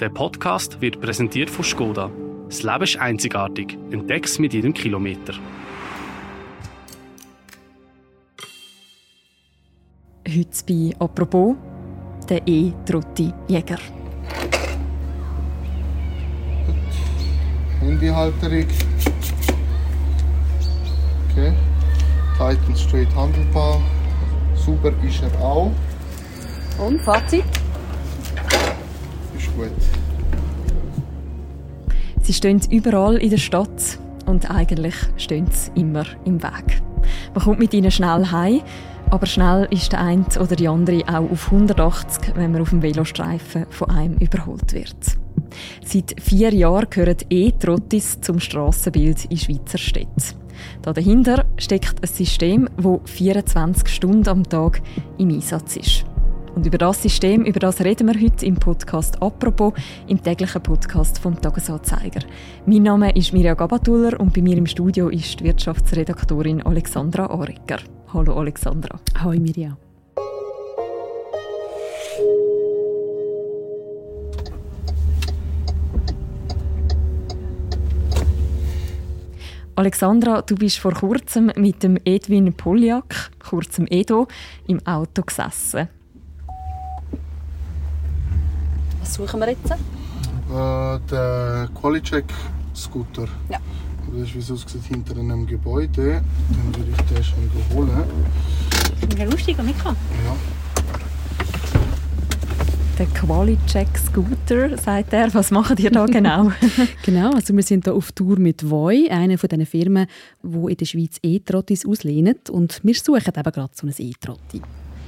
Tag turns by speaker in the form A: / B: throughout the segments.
A: Der Podcast wird präsentiert von Skoda. Das Leben ist einzigartig. Entdeck's mit jedem Kilometer.
B: Heute bei «Apropos» der E-Trotti-Jäger.
C: Handyhalterung. Okay. Titan Straight handelbar. Super ist er auch.
B: Und Fazit?
C: Gut.
B: Sie stehen überall in der Stadt und eigentlich stehen sie immer im Weg. Man kommt mit ihnen schnell heim, aber schnell ist der eine oder die andere auch auf 180, wenn man auf dem Velostreifen von einem überholt wird. Seit vier Jahren gehören E-Trottis zum Strassenbild in Schweizer Städten. Dahinter steckt ein System, das 24 Stunden am Tag im Einsatz ist. Und über das System, über das reden wir heute im Podcast «Apropos», im täglichen Podcast vom Tagesanzeiger. Mein Name ist Mirja Gabatuller und bei mir im Studio ist die Wirtschaftsredaktorin Alexandra Arecker. Hallo Alexandra.
D: Hallo Mirja.
B: Alexandra, du bist vor kurzem mit dem Edwin Poljak, kurzem Edo, im Auto gesessen.
D: Was suchen wir jetzt?
C: Äh, der Qualicheck Scooter.
D: Ja.
C: Das ist, wie es aussieht, hinter einem Gebäude. Dann würde ich den schon holen.
D: Ja, lustig, mitkommen.
C: Ja.
B: Der Qualicheck Scooter, sagt er. Was macht ihr da genau?
D: Genau, also wir sind hier auf Tour mit Voi, einer von diesen Firmen, die in der Schweiz E-Trottis auslehnen. Und wir suchen eben gerade so ein E-Trotti.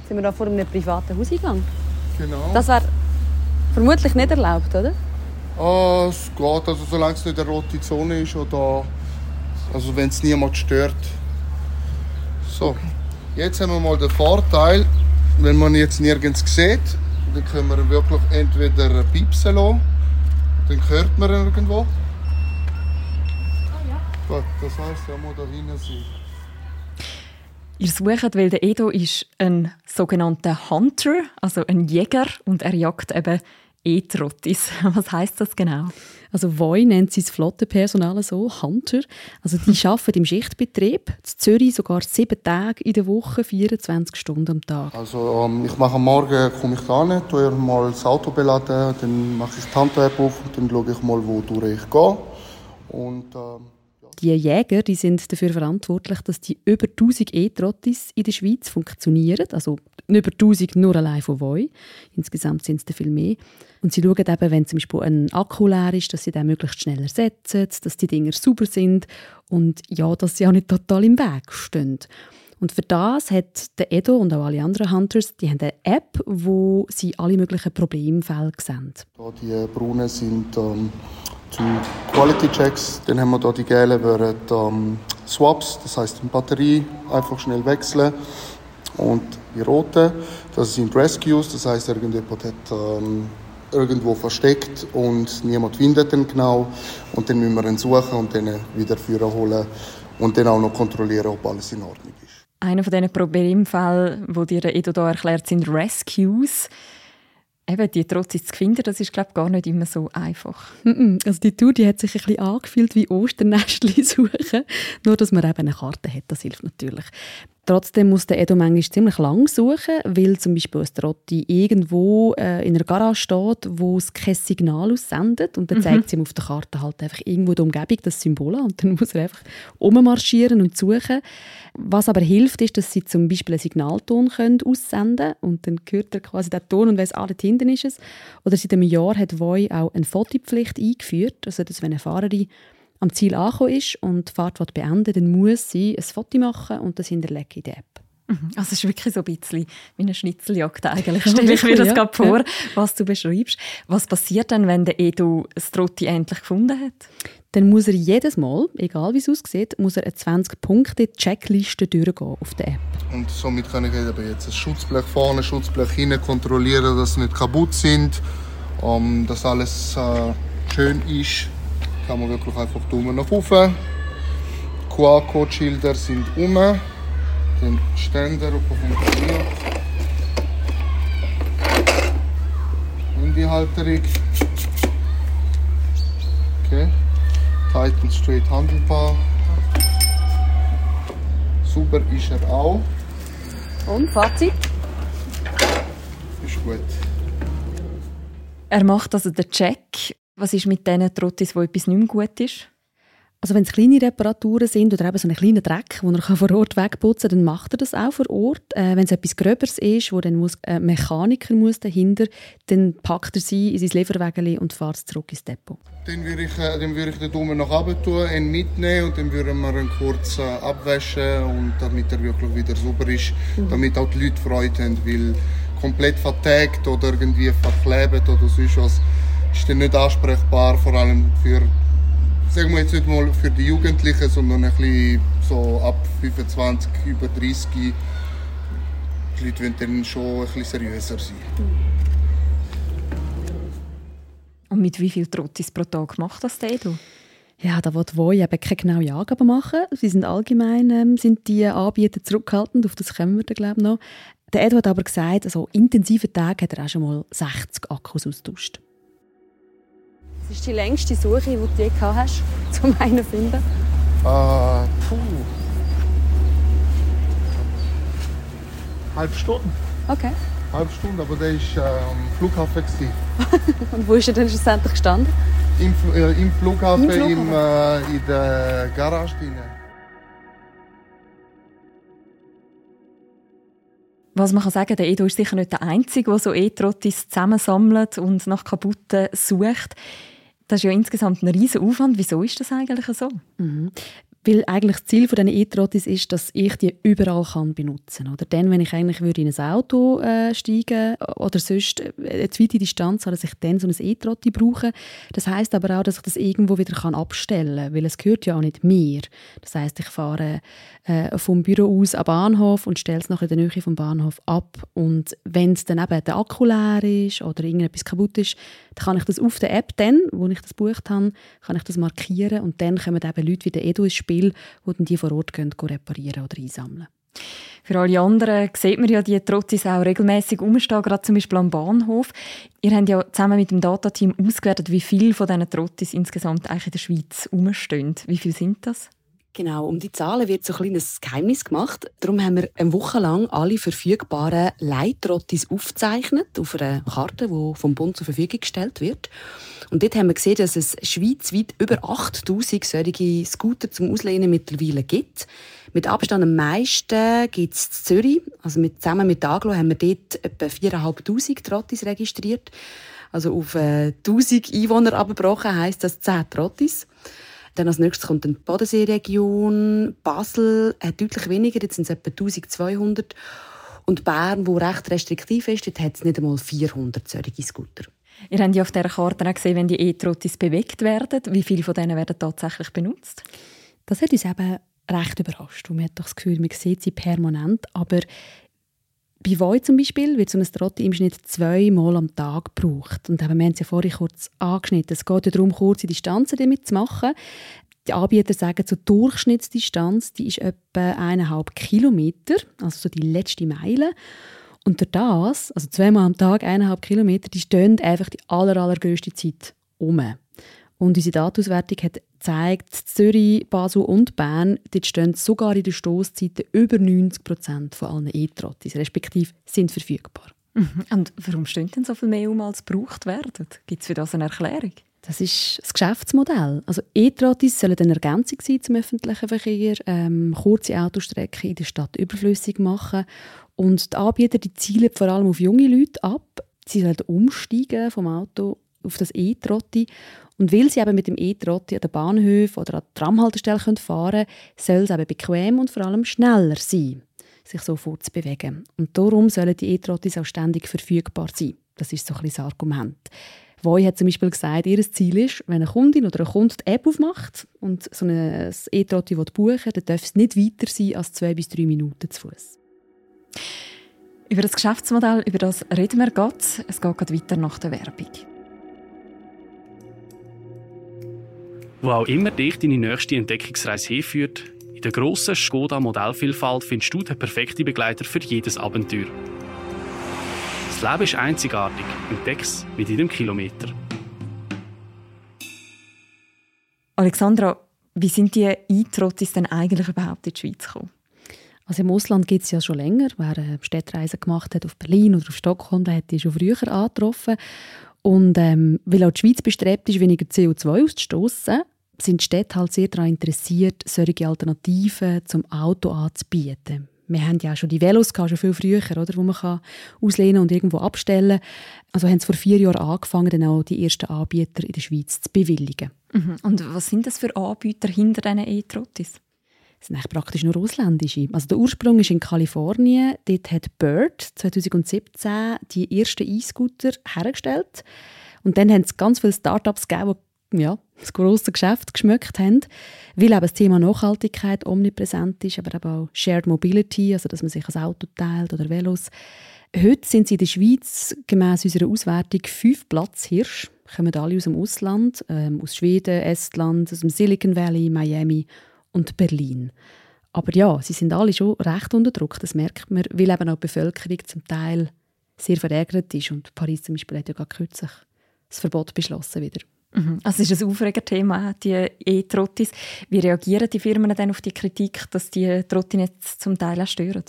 D: Sind wir da vor einem privaten Haus eingegangen?
C: Genau.
D: Das wäre vermutlich nicht erlaubt, oder?
C: Ah, es geht, also solange es nicht eine rote Zone ist oder also wenn es niemand stört. So, jetzt haben wir mal den Vorteil, wenn man jetzt nirgends sieht, dann können wir wirklich entweder piepsen lassen, dann hört man ihn irgendwo. Gut, das heisst, er muss da hinten sein.
B: ihr sucht, weil der Edo ist ein sogenannter Hunter, also ein Jäger, und er jagt eben E-Trottis. Was heißt das genau?
D: Also Voi nennt sein Flottenpersonal so, Hunter. Also die arbeiten im Schichtbetrieb, in Zürich sogar sieben Tage in der Woche, 24 Stunden am Tag.
C: Also ähm, ich mache am Morgen komme ich da hin, tue mal das Auto beladen, dann mache ich die Handwerk auf und dann schaue ich mal, wo durch ich gehe. Und ähm,
D: Die Jäger die sind dafür verantwortlich, dass die über 1000 E-Trottis in der Schweiz funktionieren. Also über 1000 nur allein von Voi. Insgesamt sind es dann viel mehr. Und sie schauen eben, wenn zum Beispiel ein Akku leer ist, dass sie den möglichst schnell ersetzen, dass die Dinger sauber sind und ja, dass sie auch nicht total im Weg stehen. Und für das hat der Edo und auch alle anderen Hunters, die haben eine App, wo sie alle möglichen Problemfälle sehen.
C: da die braunen sind ähm, zu Quality Checks. Dann haben wir da die wären ähm, Swaps, das heißt die Batterie einfach schnell wechseln. Und die roten, das sind Rescues, das heißt irgendjemand hat ähm, irgendwo versteckt und niemand findet ihn genau. Und dann müssen wir ihn suchen und dann wieder führen holen und dann auch noch kontrollieren, ob alles in Ordnung ist.
B: Einer von diesen Problemfällen, wo dir Edo da erklärt, sind Rescues. Eben, die Trottis zu finden, das ist, glaube gar nicht immer so einfach.
D: Also die Tour die hat sich ein bisschen angefühlt wie Osternestli suchen. Nur, dass man eben eine Karte hat, das hilft natürlich. Trotzdem muss der Edo manchmal ziemlich lang suchen, weil zum Beispiel ein Trotti irgendwo äh, in einer Garage steht, wo es kein Signal aussendet. Und dann zeigt es ihm auf der Karte halt einfach irgendwo die Umgebung, das Symbol an. Und dann muss er einfach ummarschieren und suchen. Was aber hilft, ist, dass sie zum Beispiel einen Signalton können aussenden und dann hört er quasi den Ton und weiss, ah, dort hinten ist es. Oder seit einem Jahr hat Voi auch eine Fotopflicht eingeführt, also dass wenn eine Fahrerin am Ziel angekommen ist und die Fahrt beenden dann muss sie ein Foto machen und das hinterlegen in der App.
B: Mhm. Also es ist wirklich so ein bisschen wie eine Schnitzeljagd eigentlich. Stelle ich mir das
D: Ja,
B: gerade vor, was du beschreibst. Was passiert dann, wenn der Edo das Trotti endlich gefunden hat?
D: Dann muss er jedes Mal, egal wie es aussieht, muss er eine 20-Punkte-Checkliste durchgehen auf der App.
C: Und somit kann ich eben jetzt ein Schutzblech vorne, ein Schutzblech hinten kontrollieren, dass sie nicht kaputt sind, ähm, dass alles äh, schön ist. Kann man wirklich einfach Daumen nach oben. QR-Code-Schilder sind um. Den Ständer, ob er funktioniert. Handyhalterung. Okay. Titan straight handelbar. Super ist er auch.
D: Und Fazit?
C: Ist gut.
B: Er macht also den Check. Was ist mit diesen Trottis, wo etwas nicht mehr gut ist?
D: Also wenn es kleine Reparaturen sind oder eben so einen kleinen Dreck, den er vor Ort wegputzen kann, dann macht er das auch vor Ort. Äh, wenn es etwas Gröberes ist, wo dann muss, ein Mechaniker muss dahinter, dann packt er sie in sein Lieferwägeli und fährt zurück ins Depot.
C: Dann würde ich, äh, dann würde ich den Daumen nach oben tun, ihn mitnehmen und dann würden wir ihn kurz äh, abwaschen, und damit er wirklich wieder sauber ist, mhm. damit auch die Leute Freude haben, weil komplett vertagt oder irgendwie verklebt oder sonst was ist dann nicht ansprechbar, vor allem für sagen wir jetzt nicht mal für die Jugendlichen, sondern ein bisschen so ab 25, über 30. Die Leute wollen dann schon ein bisschen seriöser sein.
B: Und mit wie viel Trottis pro Tag macht das der Edu?
D: Ja, da wird Voi eben keine genaue Angabe machen. Sie sind allgemein ähm, sind die Anbieter zurückhaltend, auf das kommen wir dann, glaube ich, noch. Der Edu hat aber gesagt, also intensive Tage hat er auch schon mal 60 Akkus austauscht.
E: Was ist die längste Suche, die du je gehabt hast, um einen zu finden?
C: Äh, puh. Halb Stunde.
E: Okay.
C: Halb Stunde, aber der war äh, am Flughafen.
E: Und wo ist er denn schlussendlich gestanden?
C: Im, äh, im Flughafen, Im Flughafen? Im, äh, in der Garage drin.
B: Was man kann sagen, der Edo ist sicher nicht der Einzige, der so E-Trottis zusammensammelt und nach kaputten sucht. Das ist ja insgesamt ein riesen Aufwand. Wieso ist das eigentlich so?
D: Mhm. Weil eigentlich das Ziel dieser E-Trottis ist, dass ich die überall kann benutzen kann. Oder dann, wenn ich eigentlich würde in ein Auto äh, steigen oder sonst eine zweite Distanz habe, dass ich dann so ein E-Trotti brauche. Das heißt aber auch, dass ich das irgendwo wieder kann abstellen kann, weil es gehört ja auch nicht mir. Das heißt, ich fahre äh, vom Büro aus am Bahnhof und stelle es nachher in der Nähe vom Bahnhof ab. Und wenn es dann eben der Akku leer ist oder irgendetwas kaputt ist, dann kann ich das auf der App dann, wo ich das gebucht habe, kann ich das markieren und dann kommen eben Leute wie der Edu ins Spiel, Spiel, wo dann die vor Ort gehen, reparieren oder einsammeln.
B: Für alle anderen sieht man ja die Trotzis auch regelmäßig umstehen, gerade zum Beispiel am Bahnhof. Ihr habt ja zusammen mit dem Datateam ausgewertet, wie viele von diesen Trotzis insgesamt eigentlich in der Schweiz umstehen. Wie viele sind das?
F: Genau, um die Zahlen wird so ein kleines Geheimnis gemacht. Darum haben wir eine Woche lang alle verfügbaren Leitrottis aufgezeichnet auf einer Karte, die vom Bund zur Verfügung gestellt wird. Und dort haben wir gesehen, dass es schweizweit über 8000 solche Scooter zum Auslehnen mittlerweile gibt. Mit Abstand am meisten gibt es Zürich. Also mit, zusammen mit Aglo haben wir dort etwa 4'500 Trottis registriert. Also auf äh, 1000 Einwohner abgebrochen heisst das 10 Trottis. Dann als nächstes kommt die Bodenseeregion. Basel hat deutlich weniger, jetzt sind es etwa 1200. Und Bern, wo recht restriktiv ist, dort hat es nicht einmal 400 solche Scooter.
B: Ihr habt ja auf dieser Karte auch gesehen, wenn die E-Trottis bewegt werden. Wie viele von denen werden tatsächlich benutzt?
D: Das hat uns eben recht überrascht. man hat doch das Gefühl, man sieht sie permanent. Aber bei Voi zum Beispiel wird so ein Trotti im Schnitt zweimal am Tag gebraucht. Und eben, wir haben es ja vorhin kurz angeschnitten. Es geht ja darum, kurze Distanzen damit zu machen. Die Anbieter sagen, die Durchschnittsdistanz die ist etwa eineinhalb Kilometer, also so die letzte Meile. Und das, also zweimal am Tag, eineinhalb Kilometer, die stehen einfach die aller, allergrößte Zeit um. Und unsere Datenauswertung hat gezeigt, Zürich, Basel und Bern, dort stehen sogar in den Stoßzeiten über 90 Prozent von allen E-Trottis, respektive sind verfügbar.
B: Mhm. Und warum stehen denn so viel mehr um, als gebraucht werden? Gibt es für das eine Erklärung?
D: Das ist das Geschäftsmodell. Also E-Trottis sollen eine Ergänzung sein zum öffentlichen Verkehr, ähm, kurze Autostrecken in der Stadt überflüssig machen und die Anbieter die zielen vor allem auf junge Leute ab. Sie sollen umsteigen vom Auto auf das E-Trotti. Und weil sie eben mit dem E-Trotti an den Bahnhöfen oder an der Tramhaltestelle fahren können, soll es eben bequem und vor allem schneller sein, sich so fortzubewegen. Und darum sollen die E-Trottis auch ständig verfügbar sein. Das ist so ein das Argument. Voi hat zum Beispiel gesagt, ihr Ziel ist, wenn eine Kundin oder ein Kunde die App aufmacht und so ein E-Trotti buchen will, dann darf es nicht weiter sein als zwei bis drei Minuten zu Fuß.
B: Über das Geschäftsmodell, über das reden wir gerade. Es geht gerade weiter nach der Werbung.
A: Wo auch immer dich deine nächste Entdeckungsreise hinführt, in der grossen Skoda Modellvielfalt findest du den perfekten Begleiter für jedes Abenteuer. Das Leben ist einzigartig. Entdeck's mit jedem Kilometer.
B: Alexandra, wie sind die Eintrottis denn eigentlich überhaupt in die Schweiz gekommen?
D: Also im Ausland gibt es ja schon länger. Wer eine Städtreise gemacht hat auf Berlin oder auf Stockholm, der hat die schon früher angetroffen. Und ähm, weil auch die Schweiz bestrebt ist, weniger CO2 auszustoßen, sind die Städte halt sehr daran interessiert, solche Alternativen zum Auto anzubieten. Wir haben ja auch schon die Velos gehabt, schon viel früher, oder, wo man kann auslehnen und irgendwo abstellen Also haben sie vor vier Jahren angefangen, dann auch die ersten Anbieter in der Schweiz zu bewilligen.
B: Mhm. Und was sind das für Anbieter hinter diesen E-Trottis?
D: Das sind eigentlich praktisch nur ausländische. Also der Ursprung ist in Kalifornien. Dort hat Bird 2017 die ersten E-Scooter hergestellt. Und dann haben es ganz viele Startups gegeben, die ja, das grosse Geschäft geschmückt haben, weil eben das Thema Nachhaltigkeit omnipräsent ist, aber eben auch Shared Mobility, also dass man sich ein Auto teilt oder Velos. Heute sind sie in der Schweiz gemäß unserer Auswertung fünf Platzhirsch, kommen alle aus dem Ausland, ähm, aus Schweden, Estland, aus dem Silicon Valley, Miami und Berlin. Aber ja, sie sind alle schon recht unter Druck, das merkt man, weil eben auch die Bevölkerung zum Teil sehr verärgert ist und Paris zum Beispiel hat ja gerade kürzlich das Verbot beschlossen wieder.
B: Mhm. Also ist ein Aufregerthema, die E-Trottis. Wie reagieren die Firmen dann auf die Kritik, dass die Trottinetz zum Teil auch stören?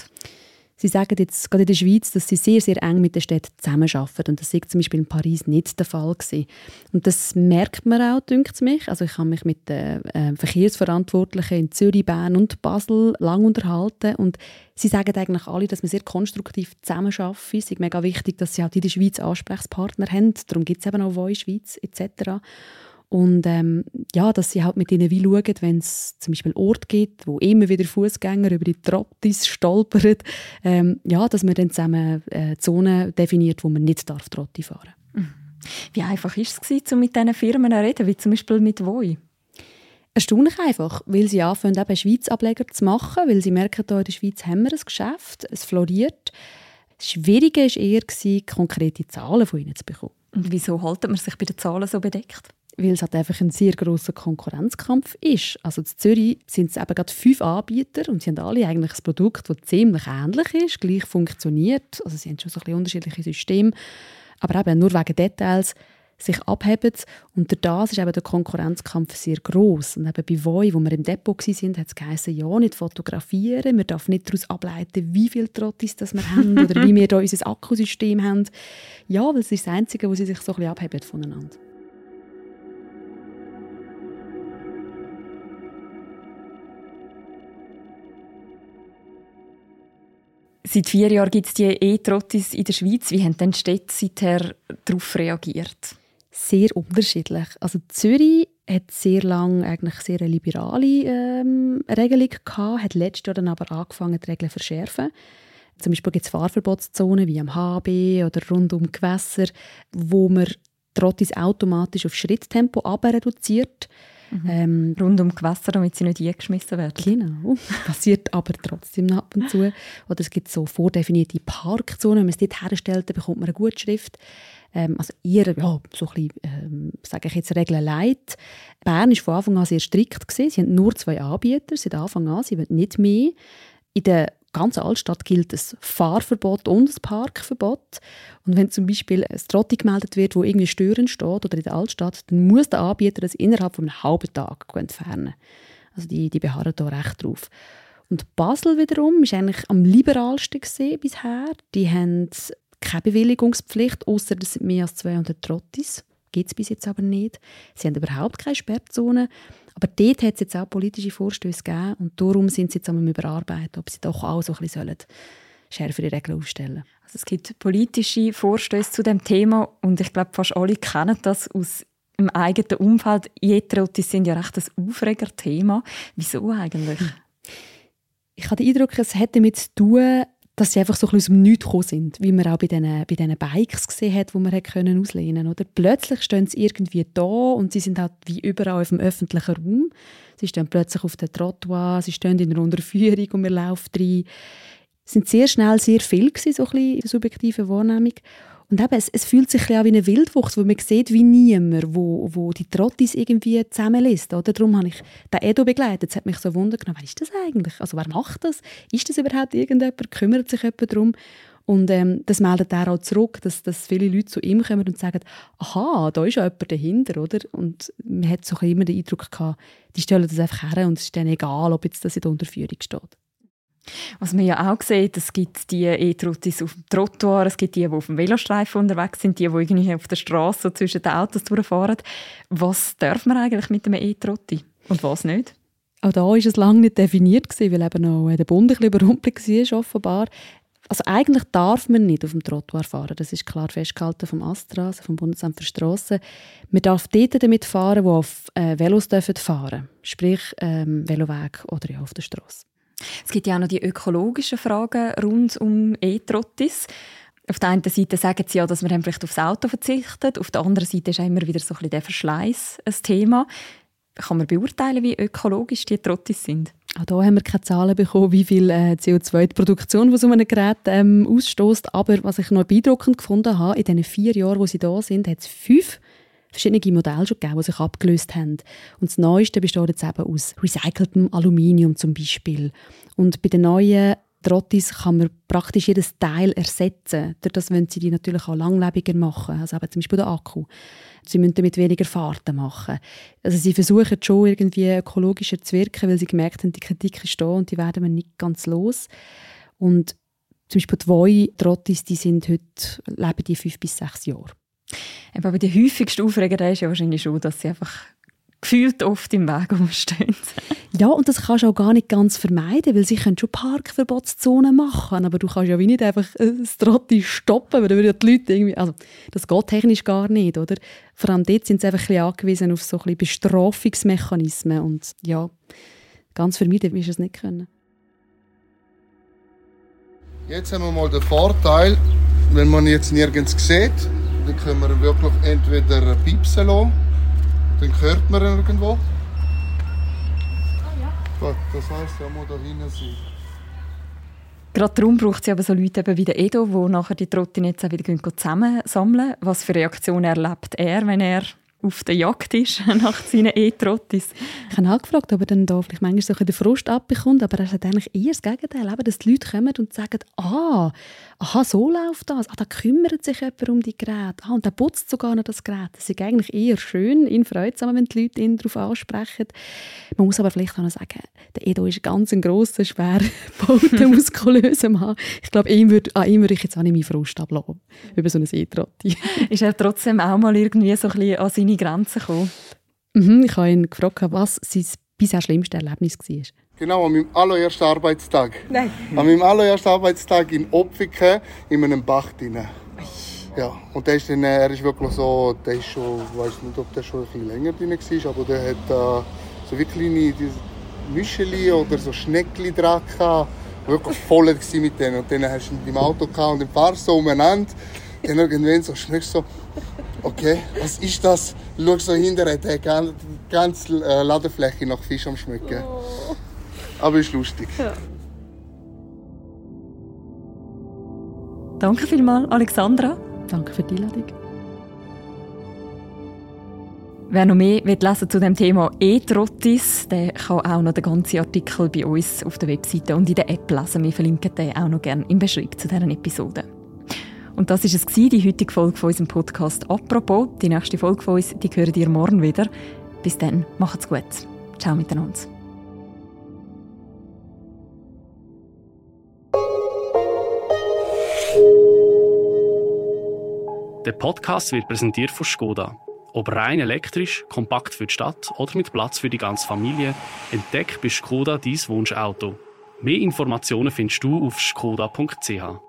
D: Sie sagen jetzt gerade in der Schweiz, dass sie sehr, sehr eng mit den Städten zusammenarbeiten. Und das ist zum Beispiel in Paris nicht der Fall gewesen. Und das merkt man auch, dünkt mich. Also ich habe mich mit den äh, Verkehrsverantwortlichen in Zürich, Bern und Basel lang unterhalten. Und sie sagen eigentlich alle, dass wir sehr konstruktiv zusammenarbeiten. Es ist mega wichtig, dass sie auch in der Schweiz Ansprechpartner haben. Darum gibt es eben auch Voice Schweiz etc. Und ähm, ja, dass sie halt mit ihnen wie schauen, wenn es zum Beispiel Ort gibt, wo immer wieder Fußgänger über die Trottis stolpern, ähm, ja, dass man dann zusammen äh, Zonen definiert, wo man nicht darf Trotti fahren
B: darf. Mhm. Wie einfach ist es, um mit diesen Firmen zu reden, wie zum Beispiel mit Voi?
D: Erstaunlich einfach, weil sie anfangen, eben Schweiz-Ableger zu machen, weil sie merken, hier in der Schweiz haben wir ein Geschäft, es floriert. Das Schwierige war eher, konkrete Zahlen von ihnen zu bekommen.
B: Und wieso hält man sich bei den Zahlen so bedeckt?
D: Weil es halt einfach ein sehr großer Konkurrenzkampf ist. Also in Zürich sind es eben gerade fünf Anbieter und sie haben alle eigentlich ein Produkt, das ziemlich ähnlich ist, gleich funktioniert. Also sie haben schon so ein bisschen unterschiedliche Systeme, aber eben nur wegen Details sich abheben und das ist eben der Konkurrenzkampf sehr groß. Und eben bei Voi, wo wir im Depot waren, hat es geheißen, ja, nicht fotografieren, man darf nicht daraus ableiten, wie viele Trottis das wir haben oder wie wir da unser Akkusystem haben. Ja, weil es ist das Einzige, wo sie sich so ein bisschen abheben voneinander.
B: Seit vier Jahren gibt es die E-Trottis in der Schweiz. Wie haben denn die Städte seither darauf reagiert?
D: Sehr unterschiedlich. Also Zürich hat sehr lange eigentlich sehr eine liberale ähm, Regelung gehabt, hat letztes Jahr dann aber angefangen, die Regeln zu verschärfen. Zum Beispiel gibt es Fahrverbotszonen wie am HB oder rund um Gewässer, wo man Trottis automatisch auf Schritttempo reduziert.
B: Mhm. Ähm, Rund um Gewässer, damit sie nicht eingeschmissen werden.
D: Genau. Passiert aber trotzdem ab und zu. Oder es gibt so vordefinierte Parkzonen. Wenn man es dort herstellt, dann bekommt man eine Gutschrift. Ähm, also ihr, ja, so ein bisschen, ähm, sage ich jetzt, Regeln leid. Bern war von Anfang an sehr strikt. Gewesen. Sie haben nur zwei Anbieter seit Anfang an. Sie wollen nicht mehr. In der ganzen Altstadt gilt ein Fahrverbot und ein Parkverbot. Und wenn zum Beispiel ein Trotti gemeldet wird, wo irgendwie störend steht oder in der Altstadt, dann muss der Anbieter das innerhalb von einem halben Tag entfernen. Also die, die beharren da recht drauf. Und Basel wiederum ist eigentlich am liberalsten gesehen bisher. Die haben keine Bewilligungspflicht, außer es sind mehr als 200 Trottis. Gibt es bis jetzt aber nicht. Sie haben überhaupt keine Sperrzone. Aber dort hat es jetzt auch politische Vorstöße gegeben und darum sind sie jetzt am Überarbeiten, ob sie doch auch so ein bisschen schärfere Regeln aufstellen
B: also Es gibt politische Vorstöße zu dem Thema und ich glaube, fast alle kennen das aus im eigenen Umfeld. Jetrotis sind ja recht ein Aufreger-Thema. Wieso eigentlich?
D: Ich habe den Eindruck, es hätte damit zu tun, dass sie einfach so ein bisschen aus dem Nichts gekommen sind, wie man auch bei diesen, bei diesen Bikes gesehen hat, die man hat können auslehnen oder Plötzlich stehen sie irgendwie da und sie sind halt wie überall auf dem öffentlichen Raum. Sie stehen plötzlich auf der Trottoir, sie stehen in einer Unterführung und wir laufen rein. Es sind sehr schnell sehr viel gewesen, so ein bisschen in der subjektiven Wahrnehmung. Und eben, es, es fühlt sich ein wie eine Wildwuchs, wo man sieht wie niemand, wo, wo die Trottis irgendwie zusammenlässt. Oder? Darum habe ich den Edo begleitet. Es hat mich so genommen, wer ist das eigentlich? Also wer macht das? Ist das überhaupt irgendjemand? Kümmert sich jemand darum? Und ähm, das meldet er auch zurück, dass, dass viele Leute zu ihm kommen und sagen, aha, da ist ja jemand dahinter, oder? Und man hat so immer den Eindruck gehabt, die stellen das einfach her und es ist dann egal, ob jetzt das in der Unterführung steht.
B: Was man ja auch sieht, es gibt die E-Trottis auf dem Trottoir, es gibt die, die auf dem Velostreifen unterwegs sind, die, die irgendwie auf der Straße zwischen den Autos durchfahren. Was darf man eigentlich mit einem E-Trotti und was nicht?
D: Auch da war es lange nicht definiert, weil eben noch der Bund ein bisschen überrumpelt war, offenbar. Also eigentlich darf man nicht auf dem Trottoir fahren. Das ist klar festgehalten vom Astra, also vom Bundesamt für Strassen. Man darf dort damit fahren, wo auf äh, Velos dürfen sprich ähm, Veloweg oder ja, auf der Straße.
B: Es gibt ja auch noch die ökologischen Fragen rund um E-Trottis. Auf der einen Seite sagen sie ja, dass man vielleicht aufs Auto verzichtet. Auf der anderen Seite ist auch immer wieder so ein der Verschleiß ein Thema. Kann man beurteilen, wie ökologisch die Trottis sind?
D: Auch hier haben wir keine Zahlen bekommen, wie viel äh, CO2 die Produktion von so einem Gerät ähm, ausstößt. Aber was ich noch beeindruckend gefunden habe, in den vier Jahren, wo sie da sind, hat es fünf verschiedene Modelle schon gegeben, die sich abgelöst haben. Und das Neueste besteht jetzt eben aus recyceltem Aluminium zum Beispiel. Und bei den neuen Trottis kann man praktisch jedes Teil ersetzen. Dadurch wollen sie die natürlich auch langlebiger machen, also eben zum Beispiel den Akku. Sie müssen damit weniger Fahrten machen. Also sie versuchen schon irgendwie ökologischer zu wirken, weil sie gemerkt haben, die Kritik ist da und die werden wir nicht ganz los. Und zum Beispiel die Voi-Trottis, die sind heute, leben die fünf bis sechs Jahre.
B: Aber die häufigste Aufregerei ist ja wahrscheinlich schon, dass sie einfach gefühlt oft im Weg umstehen.
D: ja, und das kannst du auch gar nicht ganz vermeiden, weil sie können schon Parkverbotszonen machen, aber du kannst ja wie nicht einfach das Trotti stoppen, weil dann würden die Leute irgendwie, also das geht technisch gar nicht, oder? Vor allem dort sind sie einfach ein bisschen angewiesen auf so ein bisschen Bestrafungsmechanismen und ja, ganz vermeiden wirst du es nicht können.
C: Jetzt haben wir mal den Vorteil, wenn man jetzt nirgends sieht, dann können wir wirklich entweder piepsen lassen, dann hört man irgendwo. Ah ja. Das heisst, er muss da hinten sein.
B: Gerade darum braucht es aber so Leute wie der Edo, die nachher die Trottinetze wieder zusammensammeln. Was für Reaktionen erlebt er, wenn er auf der Jagd ist nach seinen E-Trottis.
D: Ich habe auch gefragt, ob er dann da vielleicht manchmal so den Frust abbekommt, aber er hat eigentlich eher das Gegenteil, dass die Leute kommen und sagen, ah, aha, so läuft das, ah, da kümmert sich jemand um die Geräte, ah, und da putzt sogar noch das Gerät. Das ist eigentlich eher schön, ihn freut wenn die Leute ihn darauf ansprechen. Man muss aber vielleicht auch noch sagen, der Edo ist ganz ein grosser, schwer gebauter, muskulöser Mann. Ich glaube, ihm würd, an ihm würde ich jetzt auch nicht meinen Frust ablassen, über so ein E-Trotti.
B: ist er trotzdem auch mal irgendwie so ein bisschen an seine Grenzen gekommen?
D: Mhm, ich habe ihn gefragt, was sein bisher schlimmste Erlebnis war.
C: Genau, an meinem allerersten Arbeitstag. Nein. An meinem allerersten Arbeitstag in Opfiken in einem Bach drin. Ja, und der ist dann, er ist wirklich so, der ist schon, ich weiß nicht, ob der schon ein bisschen länger drin war, aber der hat äh, so wie kleine Mischeli oder so Schneckli dran gehabt, wirklich voll mit denen. Und dann hast du ihn im Auto gehabt und dann fahrst du so umeinander. Dann irgendwann so schmeckst du so, okay, was ist das? Schau so hinterher, der ganze, ganze äh, Ladefläche nach Fisch am Schmecken. Oh. Aber ist lustig. Ja.
B: Danke vielmals, Alexandra.
D: Danke für die Einladung.
B: Wer noch mehr will lesen zu dem Thema E-Trottis, der kann auch noch den ganzen Artikel bei uns auf der Webseite und in der App lesen. Wir verlinken den auch noch gerne im Beschreibung zu dieser Episode. Und das war es, die heutige Folge von unserem Podcast «Apropos». Die nächste Folge von uns, die hören ihr morgen wieder. Bis dann, macht's gut. Ciao miteinander.
A: Der Podcast wird präsentiert von Skoda. Ob rein elektrisch, kompakt für die Stadt oder mit Platz für die ganze Familie, entdeck bei Skoda dein Wunschauto. Mehr Informationen findest du auf skoda.ch.